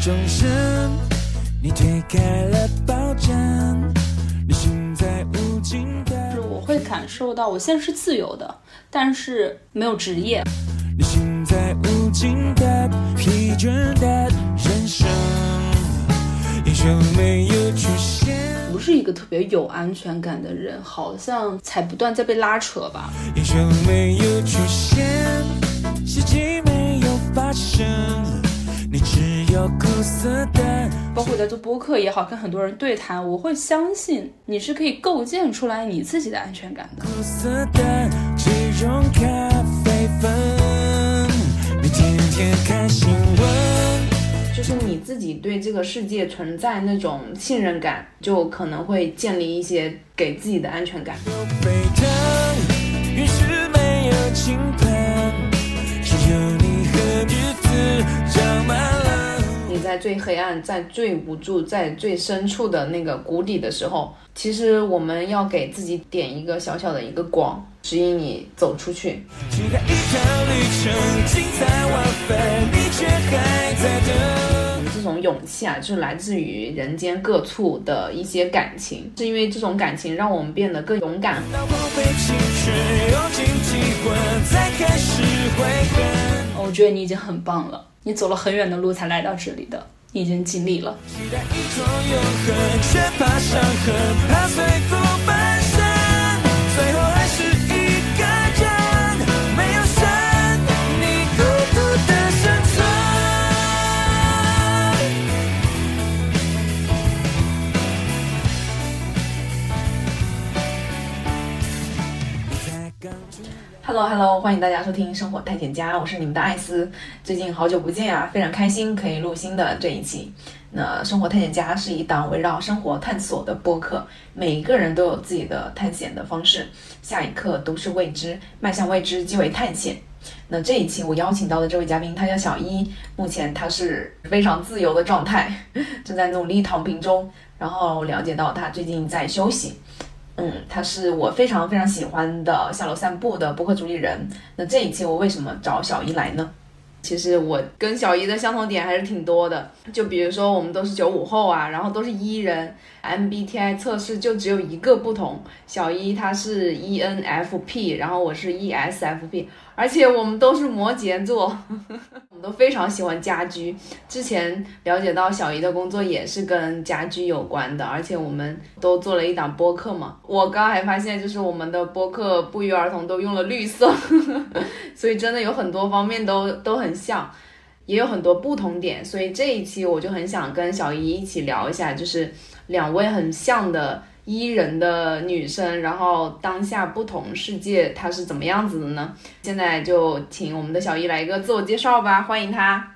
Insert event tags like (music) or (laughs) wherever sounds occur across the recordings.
终身，你推开了抱枕，你心在无尽的，就是我会感受到我现在是自由的，但是没有职业。你心在无尽的疲倦的人生，英雄没有出现，不是一个特别有安全感的人，好像才不断在被拉扯吧。英雄没有出现，奇迹没有发生，你只。包括我在做播客也好，跟很多人对谈，我会相信你是可以构建出来你自己的安全感的。苦涩的咖啡粉。就是你自己对这个世界存在那种信任感，就可能会建立一些给自己的安全感。没有在最黑暗、在最无助、在最深处的那个谷底的时候，其实我们要给自己点一个小小的一个光，指引你走出去。期待一趟旅程，精彩万分，你却还在等。这种勇气啊，就是来自于人间各处的一些感情，是因为这种感情让我们变得更勇敢。当荒废青春，用尽机会，再开始悔恨。我觉得你已经很棒了，你走了很远的路才来到这里的，你已经尽力了。Hello 欢迎大家收听《生活探险家》，我是你们的艾斯。最近好久不见啊，非常开心可以录新的这一期。那《生活探险家》是一档围绕生活探索的播客，每一个人都有自己的探险的方式，下一刻都是未知，迈向未知即为探险。那这一期我邀请到的这位嘉宾，他叫小一，目前他是非常自由的状态，(laughs) 正在努力躺平中。然后了解到他最近在休息，嗯，他是我非常非常喜欢的下楼散步的播客主理人。那这一期我为什么找小姨来呢？其实我跟小姨的相同点还是挺多的，就比如说我们都是九五后啊，然后都是 E 人，MBTI 测试就只有一个不同，小一他是 ENFP，然后我是 ESFP，而且我们都是摩羯座，(laughs) 我们都非常喜欢家居。之前了解到小姨的工作也是跟家居有关的，而且我们都做了一档播客嘛。我刚还发现，就是我们的播客不约而同都用了绿色，(laughs) 所以真的有很多方面都都很像，也有很多不同点。所以这一期我就很想跟小姨一起聊一下，就是两位很像的。伊人的女生，然后当下不同世界她是怎么样子的呢？现在就请我们的小伊来一个自我介绍吧，欢迎她。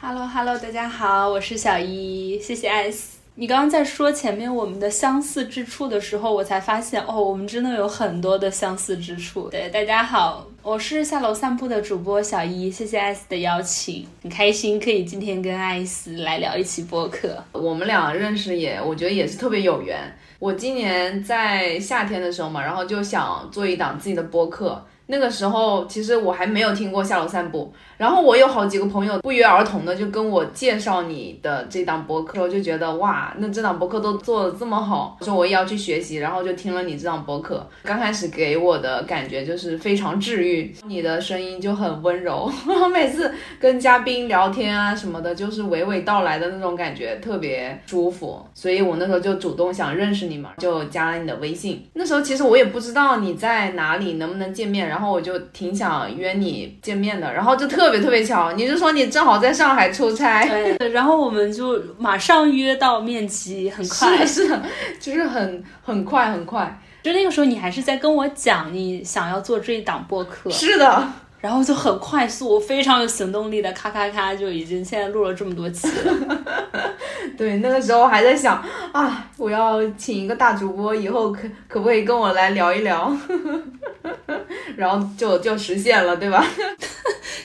Hello Hello，大家好，我是小伊，谢谢艾斯。你刚刚在说前面我们的相似之处的时候，我才发现哦，我们真的有很多的相似之处。对，大家好，我是下楼散步的主播小一，谢谢艾斯的邀请，很开心可以今天跟艾斯来聊一期播客。我们俩认识也，我觉得也是特别有缘。我今年在夏天的时候嘛，然后就想做一档自己的播客。那个时候其实我还没有听过下楼散步，然后我有好几个朋友不约而同的就跟我介绍你的这档播客，就觉得哇，那这档播客都做的这么好，说我也要去学习，然后就听了你这档播客。刚开始给我的感觉就是非常治愈，你的声音就很温柔，(laughs) 每次跟嘉宾聊天啊什么的，就是娓娓道来的那种感觉，特别舒服。所以我那时候就主动想认识你嘛，就加了你的微信。那时候其实我也不知道你在哪里，能不能见面，然后我就挺想约你见面的，然后就特别特别巧，你就说你正好在上海出差。对，然后我们就马上约到面基，很快。是的，就是很很快很快。就那个时候，你还是在跟我讲你想要做这一档播客，是的，然后就很快速，非常有行动力的，咔咔咔就已经现在录了这么多期了。(laughs) 对，那个时候还在想啊，我要请一个大主播，以后可可不可以跟我来聊一聊？(laughs) 然后就就实现了，对吧？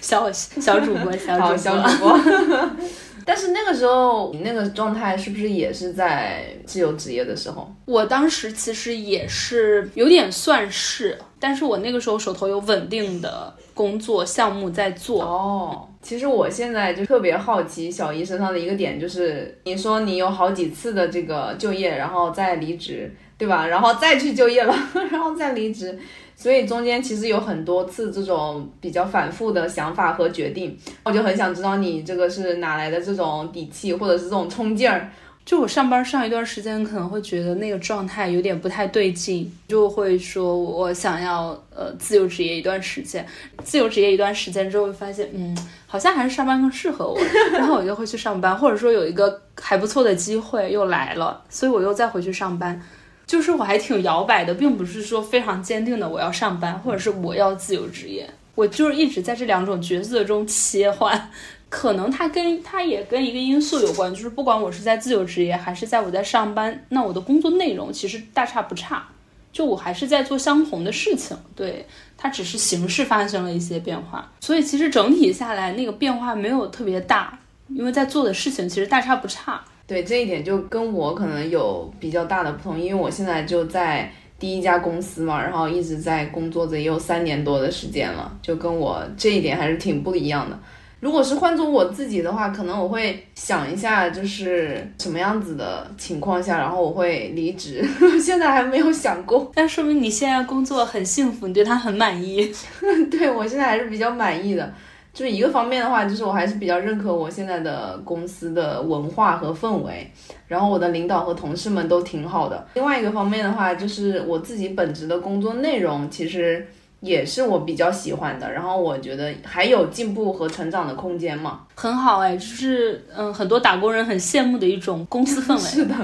小小主播，小主，播，小主播。(laughs) (laughs) 但是那个时候你那个状态是不是也是在自由职业的时候？我当时其实也是有点算是，但是我那个时候手头有稳定的工作项目在做，哦，其实我现在就特别好奇小姨身上的一个点，就是你说你有好几次的这个就业，然后再离职，对吧？然后再去就业了，(laughs) 然后再离职，所以中间其实有很多次这种比较反复的想法和决定。我就很想知道你这个是哪来的这种底气，或者是这种冲劲儿。就我上班上一段时间，可能会觉得那个状态有点不太对劲，就会说我想要呃自由职业一段时间。自由职业一段时间之后，会发现嗯，好像还是上班更适合我，(laughs) 然后我就会去上班，或者说有一个还不错的机会又来了，所以我又再回去上班。就是我还挺摇摆的，并不是说非常坚定的我要上班，或者是我要自由职业，我就是一直在这两种角色中切换。可能它跟它也跟一个因素有关，就是不管我是在自由职业还是在我在上班，那我的工作内容其实大差不差，就我还是在做相同的事情，对它只是形式发生了一些变化，所以其实整体下来那个变化没有特别大，因为在做的事情其实大差不差。对这一点就跟我可能有比较大的不同，因为我现在就在第一家公司嘛，然后一直在工作着也有三年多的时间了，就跟我这一点还是挺不一样的。如果是换做我自己的话，可能我会想一下，就是什么样子的情况下，然后我会离职。(laughs) 现在还没有想过，但说明你现在工作很幸福，你对他很满意。(laughs) 对我现在还是比较满意的。就是一个方面的话，就是我还是比较认可我现在的公司的文化和氛围，然后我的领导和同事们都挺好的。另外一个方面的话，就是我自己本职的工作内容，其实。也是我比较喜欢的，然后我觉得还有进步和成长的空间嘛，很好哎，就是嗯，很多打工人很羡慕的一种公司氛围。(laughs) 是的，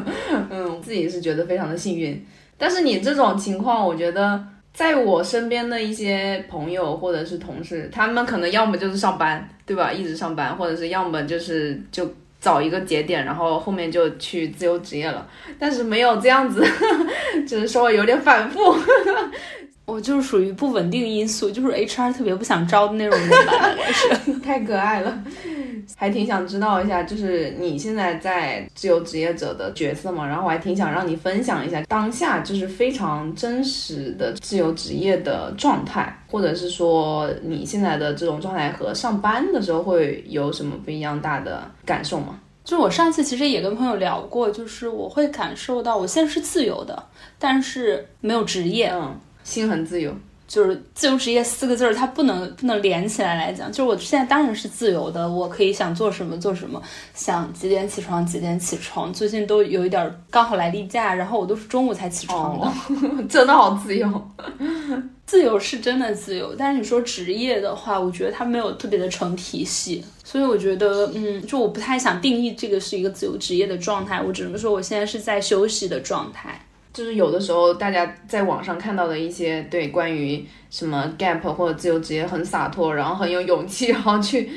嗯，自己是觉得非常的幸运。但是你这种情况，我觉得在我身边的一些朋友或者是同事，他们可能要么就是上班，对吧，一直上班，或者是要么就是就找一个节点，然后后面就去自由职业了。但是没有这样子，(laughs) 只是稍微有点反复。(laughs) 我就是属于不稳定因素，就是 HR 特别不想招的那种人吧，是 (laughs) 太可爱了，还挺想知道一下，就是你现在在自由职业者的角色嘛，然后我还挺想让你分享一下当下就是非常真实的自由职业的状态，或者是说你现在的这种状态和上班的时候会有什么不一样大的感受吗？就是我上次其实也跟朋友聊过，就是我会感受到我现在是自由的，但是没有职业，嗯。心很自由，就是自由职业四个字儿，它不能不能连起来来讲。就是我现在当然是自由的，我可以想做什么做什么，想几点起床几点起床。最近都有一点刚好来例假，然后我都是中午才起床的，真的好自由。自由是真的自由，但是你说职业的话，我觉得它没有特别的成体系，所以我觉得，嗯，就我不太想定义这个是一个自由职业的状态，我只能说我现在是在休息的状态。就是有的时候，大家在网上看到的一些对关于什么 gap 或者自由职业很洒脱，然后很有勇气，然后去，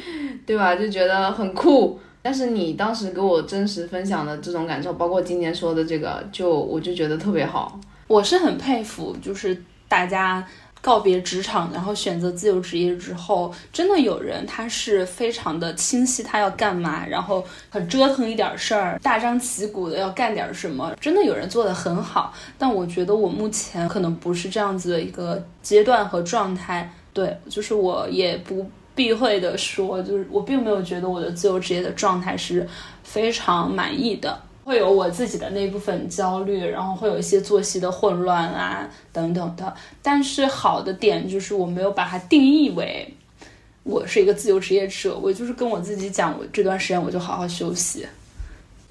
对吧？就觉得很酷。但是你当时给我真实分享的这种感受，包括今天说的这个，就我就觉得特别好。我是很佩服，就是大家。告别职场，然后选择自由职业之后，真的有人他是非常的清晰他要干嘛，然后很折腾一点事儿，大张旗鼓的要干点什么，真的有人做的很好。但我觉得我目前可能不是这样子的一个阶段和状态。对，就是我也不避讳的说，就是我并没有觉得我的自由职业的状态是非常满意的。会有我自己的那部分焦虑，然后会有一些作息的混乱啊，等等的。但是好的点就是我没有把它定义为我是一个自由职业者，我就是跟我自己讲，我这段时间我就好好休息，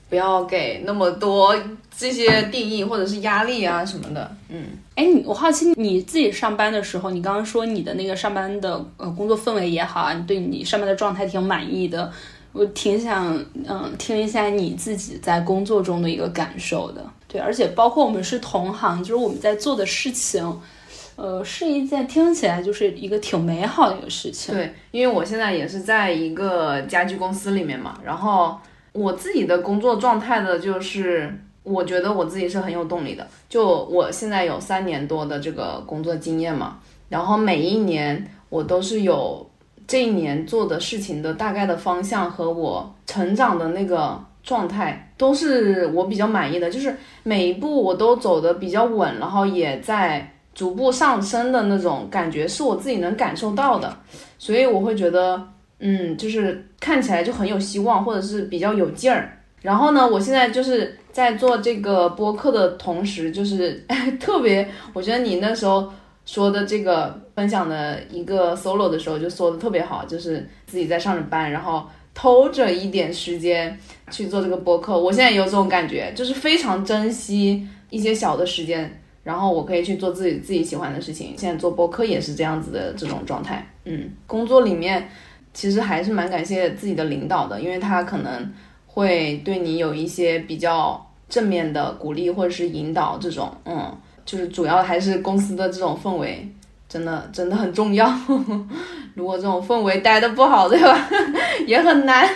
不要给那么多这些定义或者是压力啊什么的。嗯，哎，你我好奇你自己上班的时候，你刚刚说你的那个上班的呃工作氛围也好啊，你对你上班的状态挺满意的。我挺想嗯听一下你自己在工作中的一个感受的，对，而且包括我们是同行，就是我们在做的事情，呃，是一件听起来就是一个挺美好的一个事情。对，因为我现在也是在一个家居公司里面嘛，然后我自己的工作状态的就是，我觉得我自己是很有动力的。就我现在有三年多的这个工作经验嘛，然后每一年我都是有。这一年做的事情的大概的方向和我成长的那个状态，都是我比较满意的。就是每一步我都走的比较稳，然后也在逐步上升的那种感觉，是我自己能感受到的。所以我会觉得，嗯，就是看起来就很有希望，或者是比较有劲儿。然后呢，我现在就是在做这个播客的同时，就是 (laughs) 特别，我觉得你那时候说的这个分享的一个 solo 的时候，就说的特别好，就是自己在上着班，然后偷着一点时间去做这个播客。我现在也有这种感觉，就是非常珍惜一些小的时间，然后我可以去做自己自己喜欢的事情。现在做播客也是这样子的这种状态。嗯，工作里面其实还是蛮感谢自己的领导的，因为他可能会对你有一些比较正面的鼓励或者是引导，这种，嗯，就是主要还是公司的这种氛围，真的真的很重要。(laughs) 如果这种氛围待的不好，对吧，(laughs) 也很难。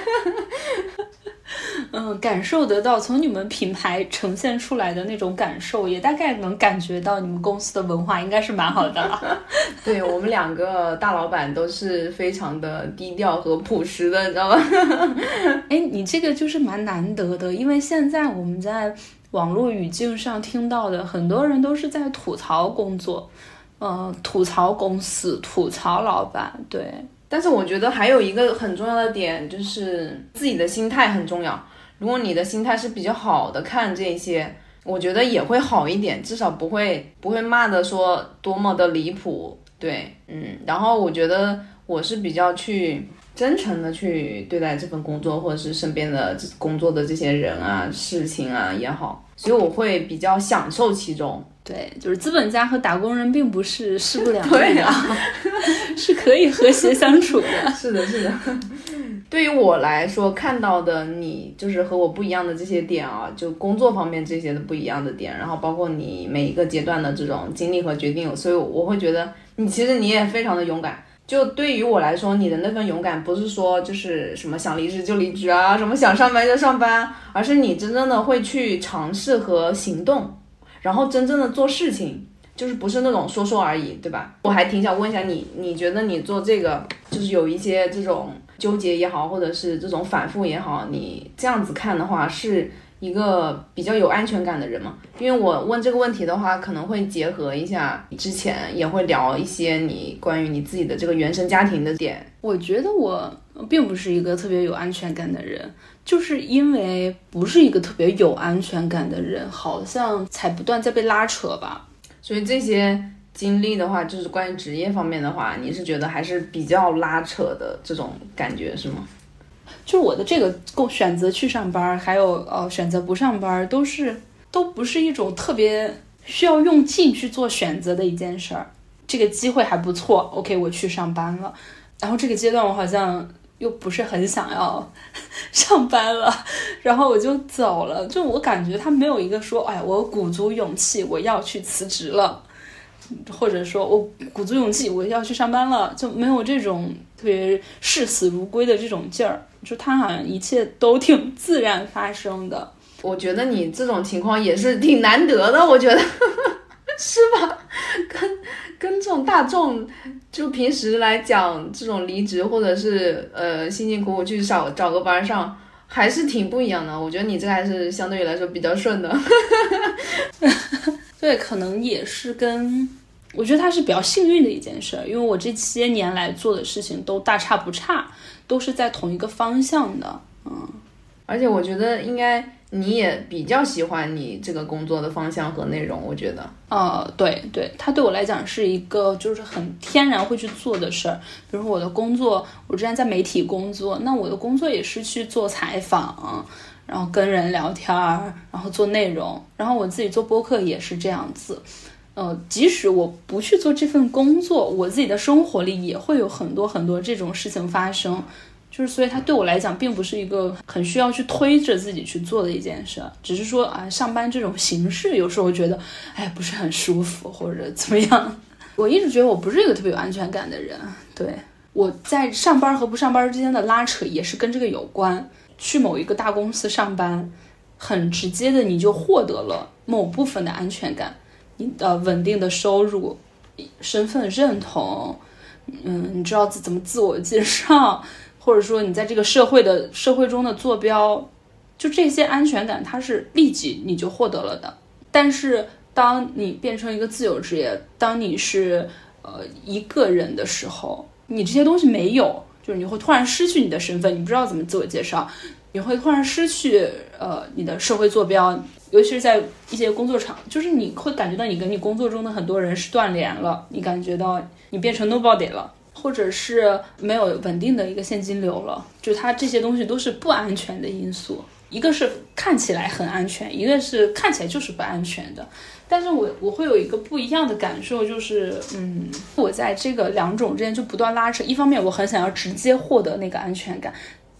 嗯，感受得到，从你们品牌呈现出来的那种感受，也大概能感觉到你们公司的文化应该是蛮好的了。(laughs) 对我们两个大老板都是非常的低调和朴实的，你知道吗？哎，你这个就是蛮难得的，因为现在我们在网络语境上听到的很多人都是在吐槽工作，呃，吐槽公司，吐槽老板，对。但是我觉得还有一个很重要的点，就是自己的心态很重要。如果你的心态是比较好的，看这些，我觉得也会好一点，至少不会不会骂的说多么的离谱。对，嗯，然后我觉得我是比较去真诚的去对待这份工作，或者是身边的工作的这些人啊、事情啊也好，所以我会比较享受其中。对，就是资本家和打工人并不是势不两对立啊，(laughs) 是可以和谐相处的。(laughs) 是的，是的。(laughs) 对于我来说，看到的你就是和我不一样的这些点啊，就工作方面这些的不一样的点，然后包括你每一个阶段的这种经历和决定，所以我会觉得你其实你也非常的勇敢。就对于我来说，你的那份勇敢不是说就是什么想离职就离职啊，什么想上班就上班，而是你真正的会去尝试和行动，然后真正的做事情，就是不是那种说说而已，对吧？我还挺想问一下你，你觉得你做这个就是有一些这种纠结也好，或者是这种反复也好，你这样子看的话是？一个比较有安全感的人嘛，因为我问这个问题的话，可能会结合一下之前也会聊一些你关于你自己的这个原生家庭的点。我觉得我并不是一个特别有安全感的人，就是因为不是一个特别有安全感的人，好像才不断在被拉扯吧。所以这些经历的话，就是关于职业方面的话，你是觉得还是比较拉扯的这种感觉是吗？就我的这个够选择去上班，还有呃选择不上班，都是都不是一种特别需要用劲去做选择的一件事儿。这个机会还不错，OK，我去上班了。然后这个阶段我好像又不是很想要 (laughs) 上班了，然后我就走了。就我感觉他没有一个说，哎，我鼓足勇气我要去辞职了，或者说我鼓足勇气我要去上班了，就没有这种特别视死如归的这种劲儿。就他好像一切都挺自然发生的，我觉得你这种情况也是挺难得的，我觉得 (laughs) 是吧？跟跟这种大众就平时来讲，这种离职或者是呃辛辛苦苦去找找个班上，还是挺不一样的。我觉得你这个还是相对于来说比较顺的，(laughs) 对，可能也是跟我觉得它是比较幸运的一件事，因为我这些年来做的事情都大差不差。都是在同一个方向的，嗯，而且我觉得应该你也比较喜欢你这个工作的方向和内容，我觉得，呃，对对，它对我来讲是一个就是很天然会去做的事儿。比如说我的工作，我之前在媒体工作，那我的工作也是去做采访，然后跟人聊天儿，然后做内容，然后我自己做播客也是这样子。呃，即使我不去做这份工作，我自己的生活里也会有很多很多这种事情发生，就是所以它对我来讲并不是一个很需要去推着自己去做的一件事，只是说啊，上班这种形式有时候觉得哎不是很舒服或者怎么样。(laughs) 我一直觉得我不是一个特别有安全感的人，对我在上班和不上班之间的拉扯也是跟这个有关。去某一个大公司上班，很直接的你就获得了某部分的安全感。你的稳定的收入，身份认同，嗯，你知道怎怎么自我介绍，或者说你在这个社会的社会中的坐标，就这些安全感，它是立即你就获得了的。但是当你变成一个自由职业，当你是呃一个人的时候，你这些东西没有，就是你会突然失去你的身份，你不知道怎么自我介绍，你会突然失去呃你的社会坐标，尤其是在一些工作场，就是你会感觉到你跟你工作中的很多人是断联了，你感觉到你变成 nobody 了。或者是没有稳定的一个现金流了，就它这些东西都是不安全的因素。一个是看起来很安全，一个是看起来就是不安全的。但是我我会有一个不一样的感受，就是嗯，我在这个两种之间就不断拉扯。一方面我很想要直接获得那个安全感，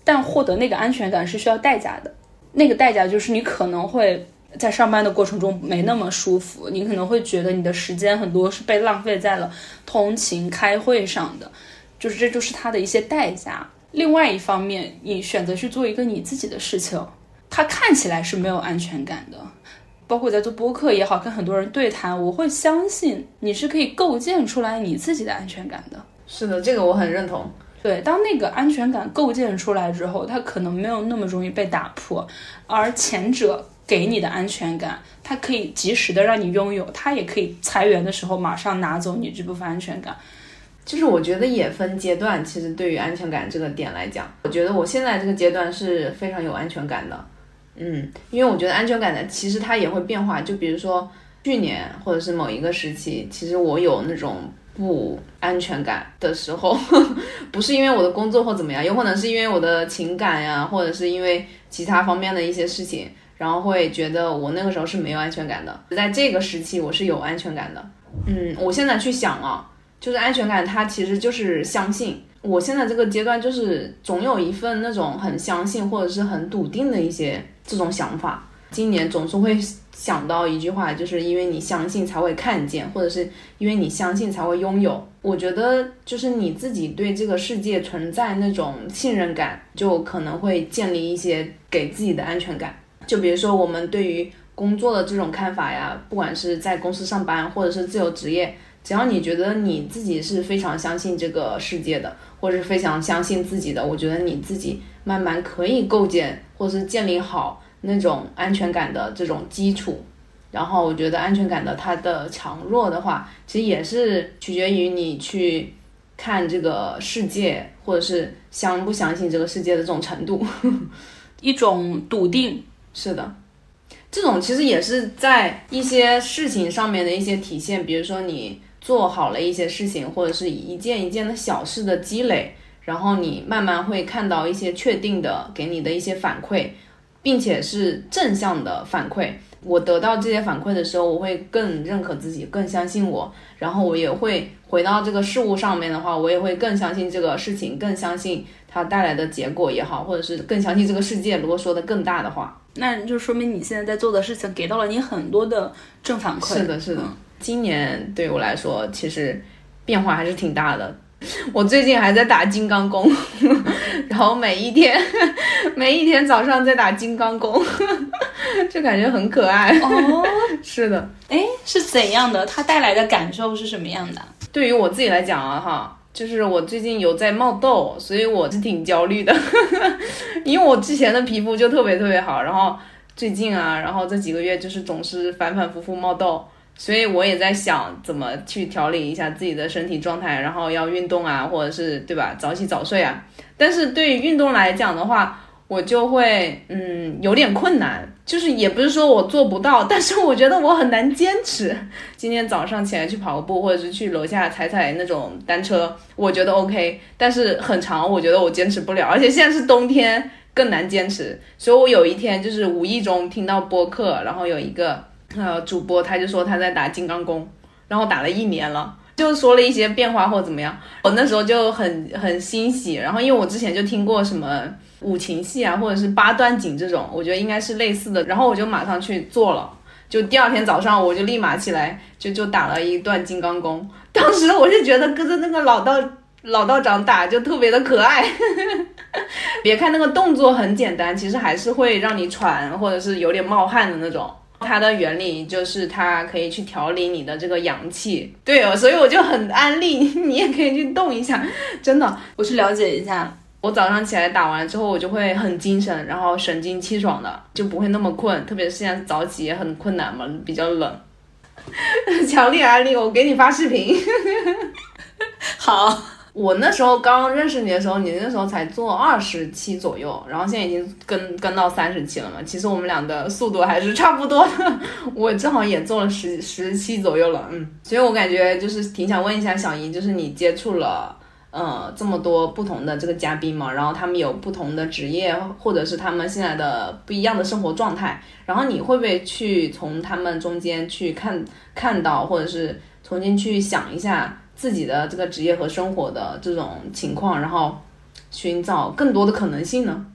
但获得那个安全感是需要代价的。那个代价就是你可能会。在上班的过程中没那么舒服，你可能会觉得你的时间很多是被浪费在了通勤、开会上的，就是这就是它的一些代价。另外一方面，你选择去做一个你自己的事情，它看起来是没有安全感的。包括在做播客也好，跟很多人对谈，我会相信你是可以构建出来你自己的安全感的。是的，这个我很认同。对，当那个安全感构建出来之后，它可能没有那么容易被打破，而前者。给你的安全感，它可以及时的让你拥有，它也可以裁员的时候马上拿走你这部分安全感。就是我觉得也分阶段，其实对于安全感这个点来讲，我觉得我现在这个阶段是非常有安全感的。嗯，因为我觉得安全感呢，其实它也会变化。就比如说去年或者是某一个时期，其实我有那种不安全感的时候，(laughs) 不是因为我的工作或怎么样，有可能是因为我的情感呀，或者是因为其他方面的一些事情。然后会觉得我那个时候是没有安全感的，在这个时期我是有安全感的。嗯，我现在去想啊，就是安全感，它其实就是相信。我现在这个阶段就是总有一份那种很相信或者是很笃定的一些这种想法。今年总是会想到一句话，就是因为你相信才会看见，或者是因为你相信才会拥有。我觉得就是你自己对这个世界存在那种信任感，就可能会建立一些给自己的安全感。就比如说我们对于工作的这种看法呀，不管是在公司上班或者是自由职业，只要你觉得你自己是非常相信这个世界的，或者是非常相信自己的，我觉得你自己慢慢可以构建或者是建立好那种安全感的这种基础。然后我觉得安全感的它的强弱的话，其实也是取决于你去看这个世界，或者是相不相信这个世界的这种程度，(laughs) 一种笃定。是的，这种其实也是在一些事情上面的一些体现，比如说你做好了一些事情，或者是一件一件的小事的积累，然后你慢慢会看到一些确定的给你的一些反馈，并且是正向的反馈。我得到这些反馈的时候，我会更认可自己，更相信我，然后我也会回到这个事物上面的话，我也会更相信这个事情，更相信它带来的结果也好，或者是更相信这个世界。如果说的更大的话。那就说明你现在在做的事情给到了你很多的正反馈。是的，是的。今年对我来说，其实变化还是挺大的。我最近还在打金刚功，然后每一天 (laughs) 每一天早上在打金刚功，(laughs) 就感觉很可爱。哦，是的。哎，是怎样的？它带来的感受是什么样的？对于我自己来讲啊，哈。就是我最近有在冒痘，所以我是挺焦虑的，(laughs) 因为我之前的皮肤就特别特别好，然后最近啊，然后这几个月就是总是反反复复冒痘，所以我也在想怎么去调理一下自己的身体状态，然后要运动啊，或者是对吧，早起早睡啊。但是对于运动来讲的话，我就会嗯有点困难，就是也不是说我做不到，但是我觉得我很难坚持。今天早上起来去跑个步，或者是去楼下踩踩那种单车，我觉得 OK，但是很长，我觉得我坚持不了，而且现在是冬天，更难坚持。所以我有一天就是无意中听到播客，然后有一个呃主播，他就说他在打金刚功，然后打了一年了，就说了一些变化或怎么样，我那时候就很很欣喜。然后因为我之前就听过什么。五禽戏啊，或者是八段锦这种，我觉得应该是类似的。然后我就马上去做了，就第二天早上我就立马起来，就就打了一段金刚功。当时我是觉得跟着那个老道老道长打就特别的可爱。(laughs) 别看那个动作很简单，其实还是会让你喘或者是有点冒汗的那种。它的原理就是它可以去调理你的这个阳气。对哦，所以我就很安利你也可以去动一下，真的，我去了解一下。我早上起来打完之后，我就会很精神，然后神清气爽的，就不会那么困。特别是现在早起也很困难嘛，比较冷。(laughs) 强烈安利，我给你发视频。好，我那时候刚认识你的时候，你那时候才做二十期左右，然后现在已经跟跟到三十期了嘛。其实我们俩的速度还是差不多的，我正好也做了十十期左右了，嗯。所以我感觉就是挺想问一下小姨，就是你接触了。呃，这么多不同的这个嘉宾嘛，然后他们有不同的职业，或者是他们现在的不一样的生活状态，然后你会不会去从他们中间去看看到，或者是重新去想一下自己的这个职业和生活的这种情况，然后寻找更多的可能性呢？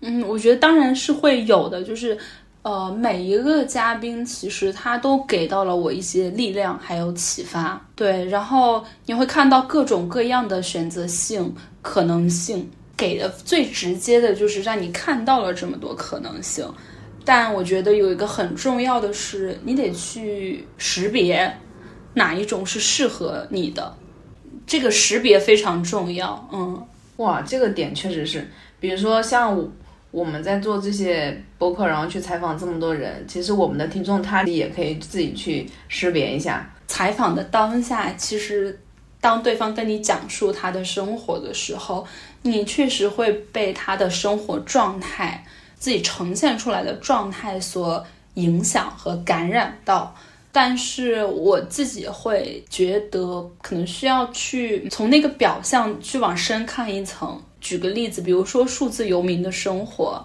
嗯，我觉得当然是会有的，就是。呃，每一个嘉宾其实他都给到了我一些力量，还有启发。对，然后你会看到各种各样的选择性可能性，给的最直接的就是让你看到了这么多可能性。但我觉得有一个很重要的是，你得去识别哪一种是适合你的，这个识别非常重要。嗯，哇，这个点确实是，比如说像我。我们在做这些播客，然后去采访这么多人，其实我们的听众他也可以自己去识别一下。采访的当下，其实当对方跟你讲述他的生活的时候，你确实会被他的生活状态、自己呈现出来的状态所影响和感染到。但是我自己会觉得，可能需要去从那个表象去往深看一层。举个例子，比如说数字游民的生活，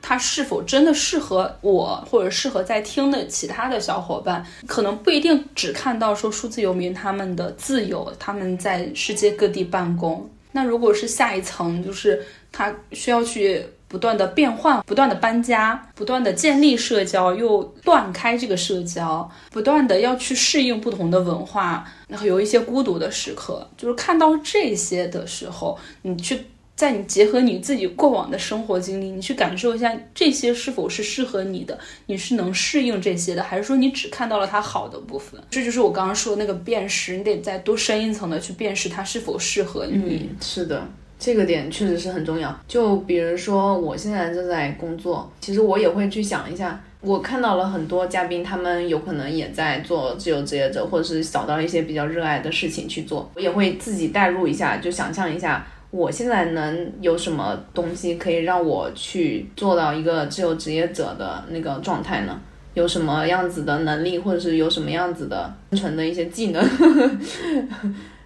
它是否真的适合我，或者适合在听的其他的小伙伴？可能不一定只看到说数字游民他们的自由，他们在世界各地办公。那如果是下一层，就是他需要去不断的变换、不断的搬家、不断的建立社交，又断开这个社交，不断的要去适应不同的文化，然后有一些孤独的时刻。就是看到这些的时候，你去。在你结合你自己过往的生活经历，你去感受一下这些是否是适合你的，你是能适应这些的，还是说你只看到了它好的部分？这就是我刚刚说的那个辨识，你得再多深一层的去辨识它是否适合你。是的，这个点确实是很重要。就比如说我现在正在工作，其实我也会去想一下，我看到了很多嘉宾，他们有可能也在做自由职业者，或者是找到一些比较热爱的事情去做，我也会自己代入一下，就想象一下。我现在能有什么东西可以让我去做到一个自由职业者的那个状态呢？有什么样子的能力，或者是有什么样子的生存的一些技能？(laughs)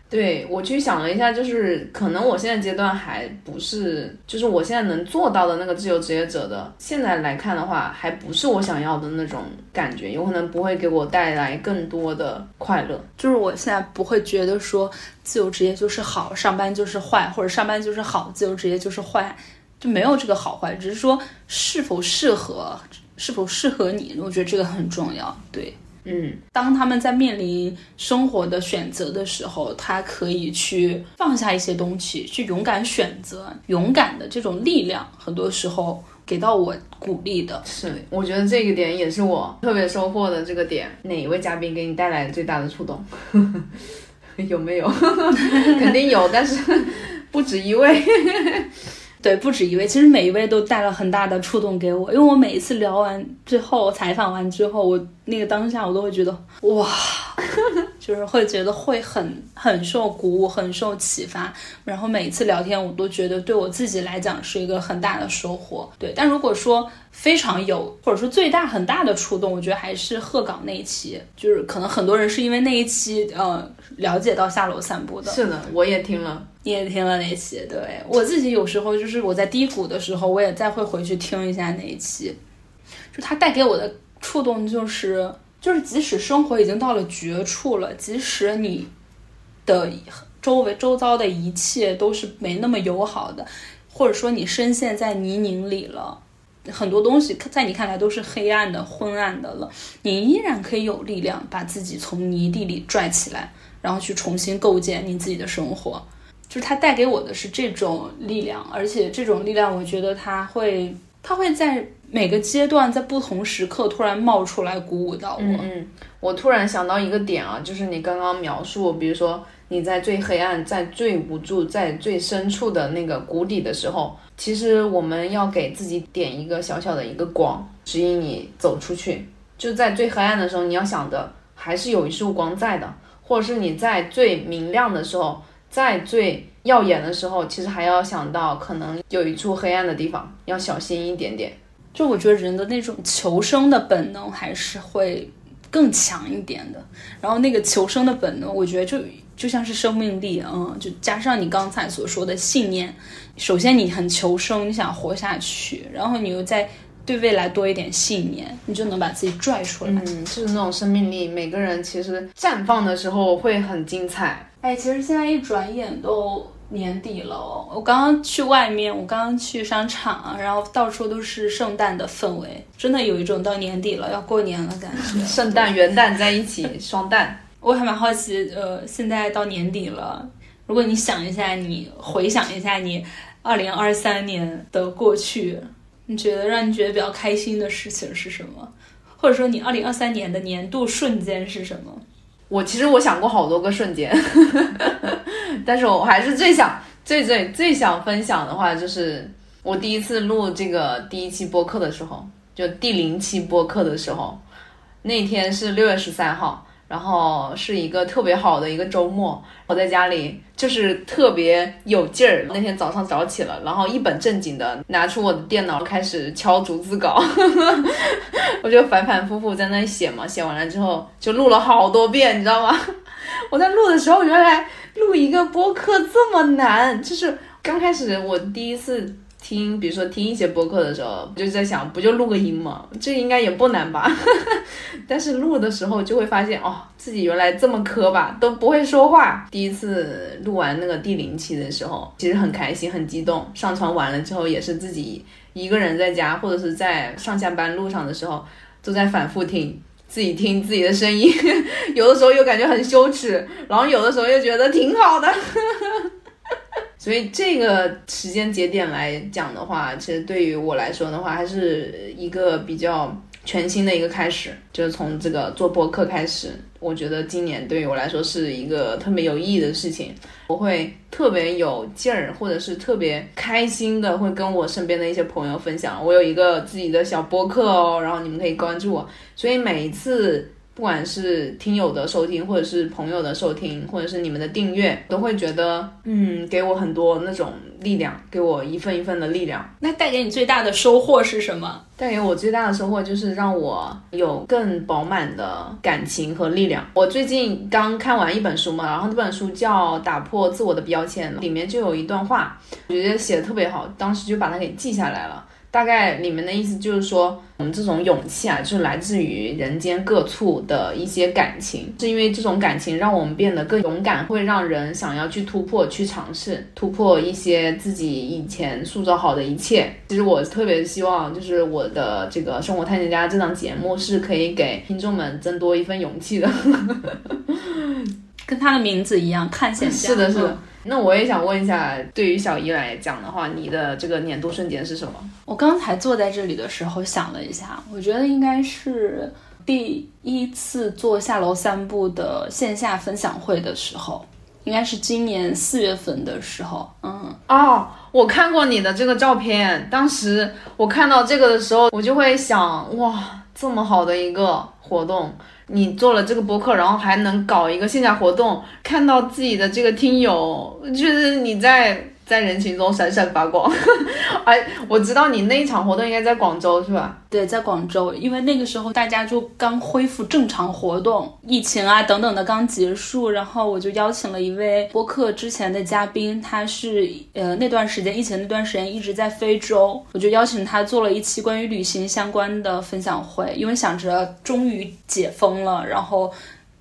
对我去想了一下，就是可能我现在阶段还不是，就是我现在能做到的那个自由职业者的，现在来看的话，还不是我想要的那种感觉，有可能不会给我带来更多的快乐。就是我现在不会觉得说自由职业就是好，上班就是坏，或者上班就是好，自由职业就是坏，就没有这个好坏，只是说是否适合，是否适合你，我觉得这个很重要。对。嗯，当他们在面临生活的选择的时候，他可以去放下一些东西，去勇敢选择，勇敢的这种力量，很多时候给到我鼓励的。是，我觉得这个点也是我特别收获的这个点。哪一位嘉宾给你带来最大的触动？(laughs) 有没有？(laughs) 肯定有，但是不止一位。对，不止一位，其实每一位都带了很大的触动给我，因为我每一次聊完之后，采访完之后，我那个当下我都会觉得哇，就是会觉得会很很受鼓舞，很受启发。然后每一次聊天，我都觉得对我自己来讲是一个很大的收获。对，但如果说非常有，或者说最大很大的触动，我觉得还是鹤岗那一期，就是可能很多人是因为那一期呃了解到下楼散步的。是的，我也听了。你也听了那期，对我自己有时候就是我在低谷的时候，我也再会回去听一下那一期，就它带给我的触动就是，就是即使生活已经到了绝处了，即使你的周围周遭的一切都是没那么友好的，或者说你深陷在泥泞里了，很多东西在你看来都是黑暗的、昏暗的了，你依然可以有力量把自己从泥地里拽起来，然后去重新构建你自己的生活。就是它带给我的是这种力量，而且这种力量，我觉得它会，它会在每个阶段，在不同时刻突然冒出来，鼓舞到我。嗯，我突然想到一个点啊，就是你刚刚描述，比如说你在最黑暗、在最无助、在最深处的那个谷底的时候，其实我们要给自己点一个小小的一个光，指引你走出去。就在最黑暗的时候，你要想的还是有一束光在的，或者是你在最明亮的时候。在最耀眼的时候，其实还要想到可能有一处黑暗的地方，要小心一点点。就我觉得人的那种求生的本能还是会更强一点的。然后那个求生的本能，我觉得就就像是生命力，嗯，就加上你刚才所说的信念。首先你很求生，你想活下去，然后你又在。对未来多一点信念，你就能把自己拽出来。嗯，就是那种生命力，每个人其实绽放的时候会很精彩。哎，其实现在一转眼都年底了。我刚刚去外面，我刚刚去商场，然后到处都是圣诞的氛围，真的有一种到年底了要过年了感觉。(laughs) 圣诞元旦在一起，双旦。我还蛮好奇，呃，现在到年底了，如果你想一下，你回想一下你二零二三年的过去。你觉得让你觉得比较开心的事情是什么？或者说你二零二三年的年度瞬间是什么？我其实我想过好多个瞬间，(laughs) 但是我还是最想、最最最想分享的话，就是我第一次录这个第一期播客的时候，就第零期播客的时候，那天是六月十三号。然后是一个特别好的一个周末，我在家里就是特别有劲儿。那天早上早起了，然后一本正经的拿出我的电脑开始敲逐字稿，(laughs) 我就反反复复在那里写嘛。写完了之后就录了好多遍，你知道吗？我在录的时候，原来录一个播客这么难，就是刚开始我第一次。听，比如说听一些播客的时候，就在想，不就录个音吗？这应该也不难吧？(laughs) 但是录的时候就会发现，哦，自己原来这么磕巴，都不会说话。第一次录完那个第零期的时候，其实很开心，很激动。上传完了之后，也是自己一个人在家，或者是在上下班路上的时候，都在反复听，自己听自己的声音。(laughs) 有的时候又感觉很羞耻，然后有的时候又觉得挺好的。所以这个时间节点来讲的话，其实对于我来说的话，还是一个比较全新的一个开始，就是从这个做播客开始。我觉得今年对于我来说是一个特别有意义的事情，我会特别有劲儿，或者是特别开心的，会跟我身边的一些朋友分享。我有一个自己的小播客哦，然后你们可以关注我。所以每一次。不管是听友的收听，或者是朋友的收听，或者是你们的订阅，都会觉得，嗯，给我很多那种力量，给我一份一份的力量。那带给你最大的收获是什么？带给我最大的收获就是让我有更饱满的感情和力量。我最近刚看完一本书嘛，然后这本书叫《打破自我的标签》，里面就有一段话，我觉得写的特别好，当时就把它给记下来了。大概里面的意思就是说，我们这种勇气啊，就是来自于人间各处的一些感情，是因为这种感情让我们变得更勇敢，会让人想要去突破、去尝试、突破一些自己以前塑造好的一切。其实我特别希望，就是我的这个《生活探险家》这档节目是可以给听众们增多一份勇气的，(laughs) 跟他的名字一样，探险家。是的，是的。那我也想问一下，对于小姨来讲的话，你的这个年度瞬间是什么？我刚才坐在这里的时候想了一下，我觉得应该是第一次做下楼散步的线下分享会的时候，应该是今年四月份的时候。嗯，哦，我看过你的这个照片，当时我看到这个的时候，我就会想，哇，这么好的一个活动。你做了这个博客，然后还能搞一个线下活动，看到自己的这个听友，就是你在。在人群中闪闪发光，(laughs) 哎，我知道你那一场活动应该在广州是吧？对，在广州，因为那个时候大家就刚恢复正常活动，疫情啊等等的刚结束，然后我就邀请了一位播客之前的嘉宾，他是呃那段时间疫情那段时间一直在非洲，我就邀请他做了一期关于旅行相关的分享会，因为想着终于解封了，然后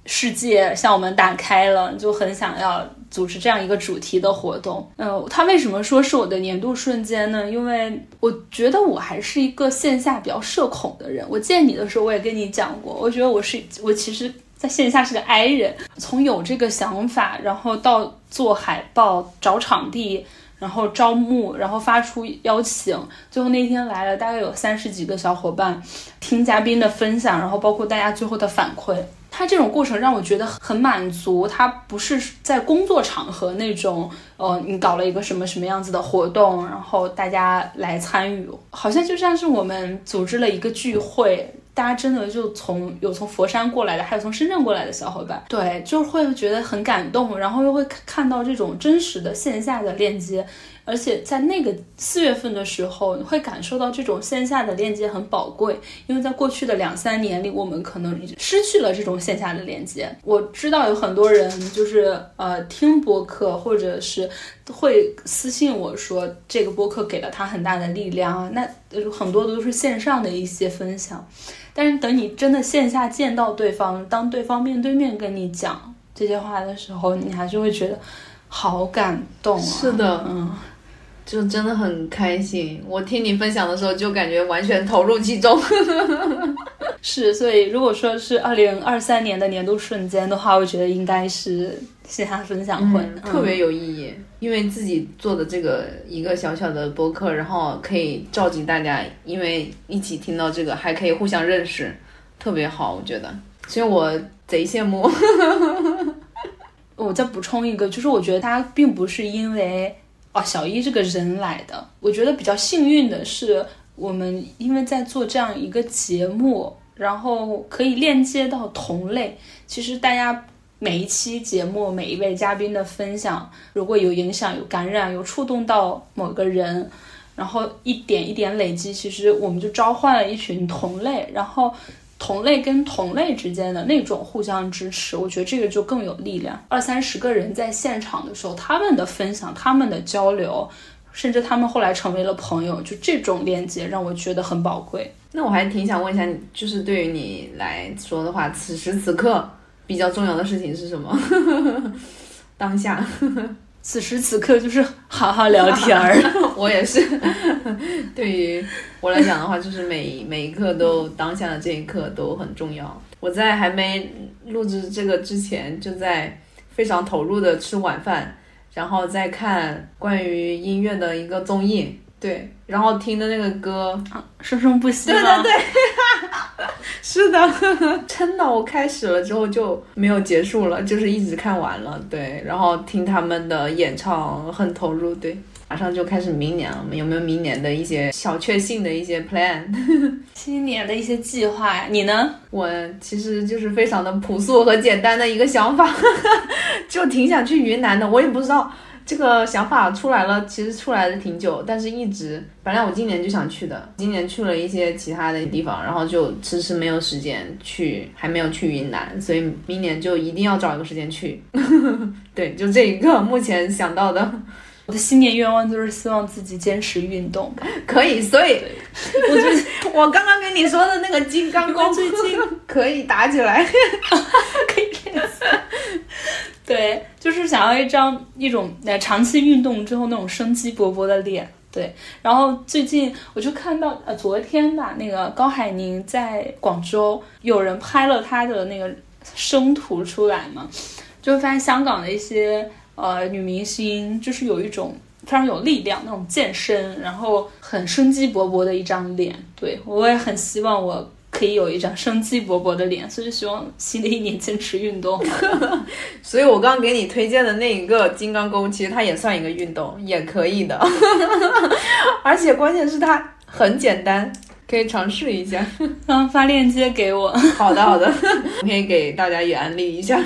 世界向我们打开了，就很想要。组织这样一个主题的活动，呃，他为什么说是我的年度瞬间呢？因为我觉得我还是一个线下比较社恐的人。我见你的时候，我也跟你讲过，我觉得我是我其实在线下是个 I 人。从有这个想法，然后到做海报、找场地，然后招募，然后发出邀请，最后那天来了大概有三十几个小伙伴听嘉宾的分享，然后包括大家最后的反馈。他这种过程让我觉得很满足，他不是在工作场合那种，呃，你搞了一个什么什么样子的活动，然后大家来参与，好像就像是我们组织了一个聚会，大家真的就从有从佛山过来的，还有从深圳过来的小伙伴，对，就会觉得很感动，然后又会看看到这种真实的线下的链接。而且在那个四月份的时候，你会感受到这种线下的链接很宝贵，因为在过去的两三年里，我们可能失去了这种线下的链接。我知道有很多人就是呃听播客，或者是会私信我说这个播客给了他很大的力量啊，那很多都是线上的一些分享。但是等你真的线下见到对方，当对方面对面跟你讲这些话的时候，你还是会觉得好感动啊。是的，嗯。就真的很开心，我听你分享的时候就感觉完全投入其中。(laughs) 是，所以如果说是二零二三年的年度瞬间的话，我觉得应该是线下分享会，特别有意义。因为自己做的这个一个小小的播客，然后可以召集大家，因为一起听到这个，还可以互相认识，特别好，我觉得。所以我贼羡慕。(laughs) 我再补充一个，就是我觉得他并不是因为。哦，小一这个人来的，我觉得比较幸运的是，我们因为在做这样一个节目，然后可以链接到同类。其实大家每一期节目、每一位嘉宾的分享，如果有影响、有感染、有触动到某个人，然后一点一点累积，其实我们就召唤了一群同类，然后。同类跟同类之间的那种互相支持，我觉得这个就更有力量。二三十个人在现场的时候，他们的分享、他们的交流，甚至他们后来成为了朋友，就这种链接让我觉得很宝贵。那我还挺想问一下，就是对于你来说的话，此时此刻比较重要的事情是什么？(laughs) 当下。此时此刻就是好好聊天儿，(laughs) 我也是。(laughs) 对于我来讲的话，就是每每一刻都当下的这一刻都很重要。我在还没录制这个之前，就在非常投入的吃晚饭，然后再看关于音乐的一个综艺。对，然后听的那个歌，生生不息。对对对，(laughs) 是的，真的，我开始了之后就没有结束了，就是一直看完了。对，然后听他们的演唱，很投入。对，马上就开始明年了，有没有明年的一些小确幸的一些 plan？(laughs) 新年的一些计划呀？你呢？我其实就是非常的朴素和简单的一个想法，(laughs) 就挺想去云南的，我也不知道。这个想法出来了，其实出来的挺久，但是一直本来我今年就想去的，今年去了一些其他的地方，然后就迟迟没有时间去，还没有去云南，所以明年就一定要找一个时间去。对，就这一个目前想到的。我的新年愿望就是希望自己坚持运动，可以。所以，我最我刚刚跟你说的那个金刚功 (laughs) 最近可以打起来，(laughs) 可以练对，就是想要一张一种呃长期运动之后那种生机勃勃的脸。对，然后最近我就看到呃昨天吧，那个高海宁在广州有人拍了他的那个生图出来嘛，就发现香港的一些呃女明星就是有一种非常有力量那种健身，然后很生机勃勃的一张脸。对我也很希望我。可以有一张生机勃勃的脸，(laughs) 所以希望新的一年坚持运动。(laughs) 所以我刚刚给你推荐的那一个金刚功，其实它也算一个运动，也可以的。(laughs) 而且关键是它很简单。可以尝试一下，然 (laughs) 后，发链接给我。(laughs) 好的，好的，我 (laughs) 可以给大家也安利一下。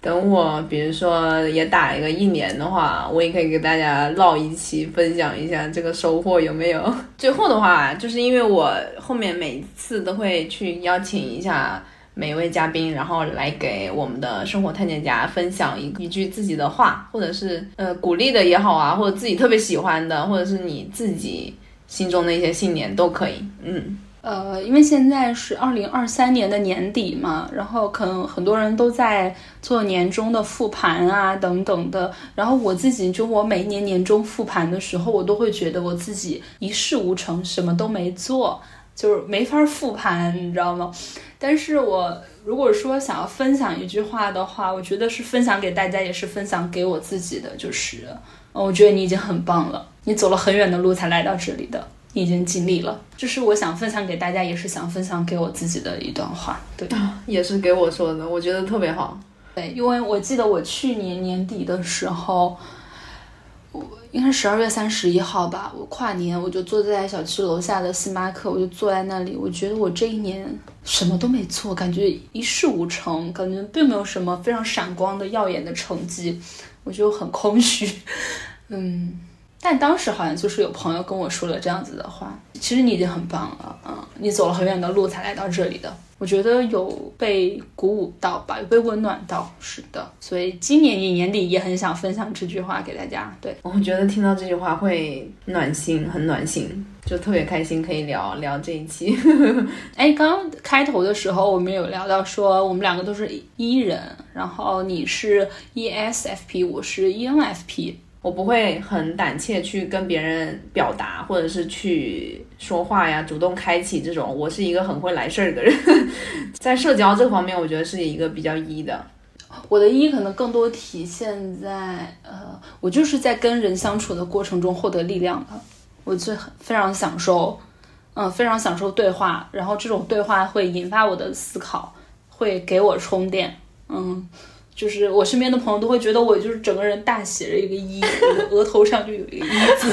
等我，比如说也打一个一年的话，我也可以给大家唠一期，分享一下这个收获有没有。最后的话，就是因为我后面每次都会去邀请一下每一位嘉宾，然后来给我们的生活探险家分享一一句自己的话，或者是呃鼓励的也好啊，或者自己特别喜欢的，或者是你自己。心中的一些信念都可以，嗯，呃，因为现在是二零二三年的年底嘛，然后可能很多人都在做年终的复盘啊，等等的。然后我自己就我每一年年终复盘的时候，我都会觉得我自己一事无成，什么都没做，就是没法复盘，你知道吗？但是我如果说想要分享一句话的话，我觉得是分享给大家，也是分享给我自己的，就是，我觉得你已经很棒了。你走了很远的路才来到这里的，你已经尽力了。这是我想分享给大家，也是想分享给我自己的一段话。对，也是给我说的，我觉得特别好。对，因为我记得我去年年底的时候，我应该是十二月三十一号吧，我跨年我就坐在小区楼下的星巴克，我就坐在那里，我觉得我这一年什么都没做，感觉一事无成，感觉并没有什么非常闪光的耀眼的成绩，我就很空虚，(laughs) 嗯。但当时好像就是有朋友跟我说了这样子的话，其实你已经很棒了，嗯，你走了很远的路才来到这里的，我觉得有被鼓舞到吧，有被温暖到，是的，所以今年年底也很想分享这句话给大家。对，我觉得听到这句话会暖心，很暖心，就特别开心，可以聊聊这一期。(laughs) 哎，刚刚开头的时候我们有聊到说我们两个都是 E 人，然后你是 ESFP，我是 ENFP。我不会很胆怯去跟别人表达，或者是去说话呀，主动开启这种。我是一个很会来事儿的人，(laughs) 在社交这方面，我觉得是一个比较 E 的。我的 E 可能更多体现在，呃，我就是在跟人相处的过程中获得力量的。我就非常享受，嗯，非常享受对话，然后这种对话会引发我的思考，会给我充电，嗯。就是我身边的朋友都会觉得我就是整个人大写着一个一，(laughs) 额头上就有一个一字，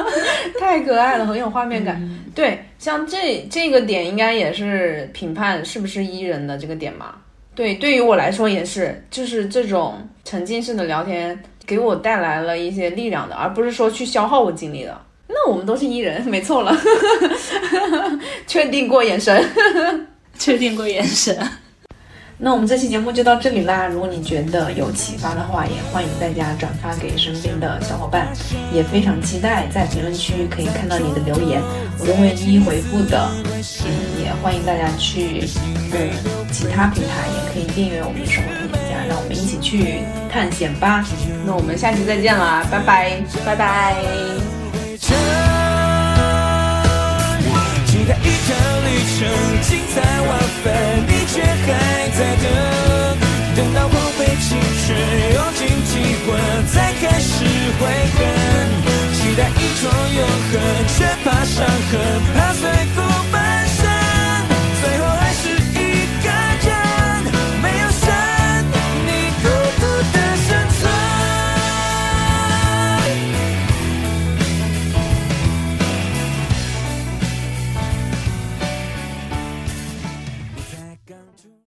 (laughs) 太可爱了，很有画面感。对，像这这个点应该也是评判是不是伊人的这个点嘛？对，对于我来说也是，就是这种沉浸式的聊天给我带来了一些力量的，而不是说去消耗我精力的。那我们都是伊人，没错了，(laughs) 确定过眼神，确定过眼神。那我们这期节目就到这里啦！如果你觉得有启发的话，也欢迎大家转发给身边的小伙伴，也非常期待在评论区可以看到你的留言，我都会一一回复的。嗯，也欢迎大家去嗯其他平台也可以订阅我们的生活探险家，让我们一起去探险吧！那我们下期再见啦，拜拜，拜拜。期待一成精彩万分你却还在等等到荒废青春用尽体温才开始悔恨期待一种永恒却怕伤痕怕碎骨。